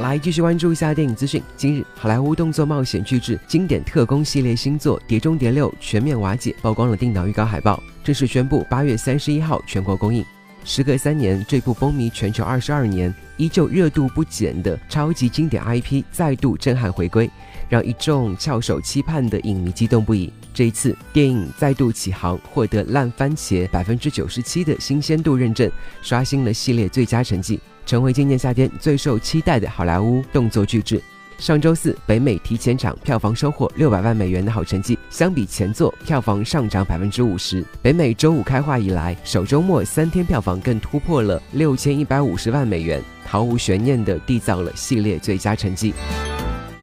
来继续关注一下电影资讯。今日，好莱坞动作冒险巨制经典特工系列新作《碟中谍六》全面瓦解，曝光了定档预告海报，正式宣布八月三十一号全国公映。时隔三年，这部风靡全球二十二年、依旧热度不减的超级经典 IP 再度震撼回归，让一众翘首期盼的影迷激动不已。这一次，电影再度起航，获得烂番茄百分之九十七的新鲜度认证，刷新了系列最佳成绩，成为今年夏天最受期待的好莱坞动作巨制。上周四，北美提前场票房收获六百万美元的好成绩，相比前作，票房上涨百分之五十。北美周五开画以来，首周末三天票房更突破了六千一百五十万美元，毫无悬念地缔造了系列最佳成绩。